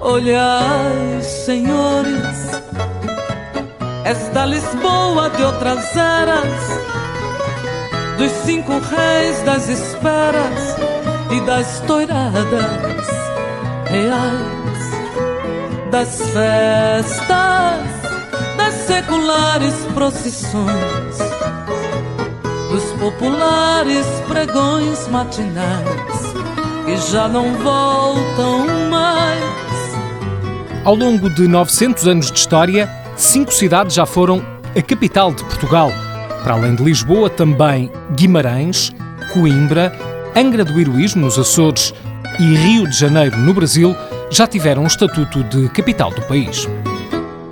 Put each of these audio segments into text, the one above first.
Olhai, senhores, esta Lisboa de outras eras, dos cinco reis das esperas e das toiradas reais, das festas, das seculares procissões, dos populares pregões matinais que já não voltam mais. Ao longo de 900 anos de história, cinco cidades já foram a capital de Portugal. Para além de Lisboa, também Guimarães, Coimbra, Angra do Heroísmo, nos Açores, e Rio de Janeiro, no Brasil, já tiveram o estatuto de capital do país.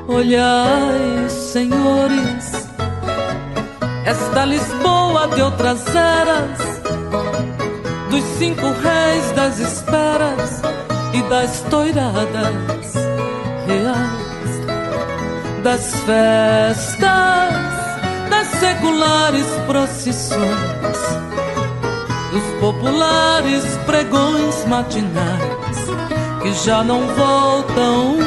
Olhai, senhores, esta Lisboa de outras eras, dos cinco reis das esperas e das toiradas reais, das festas, das seculares procissões, dos populares pregões matinais que já não voltam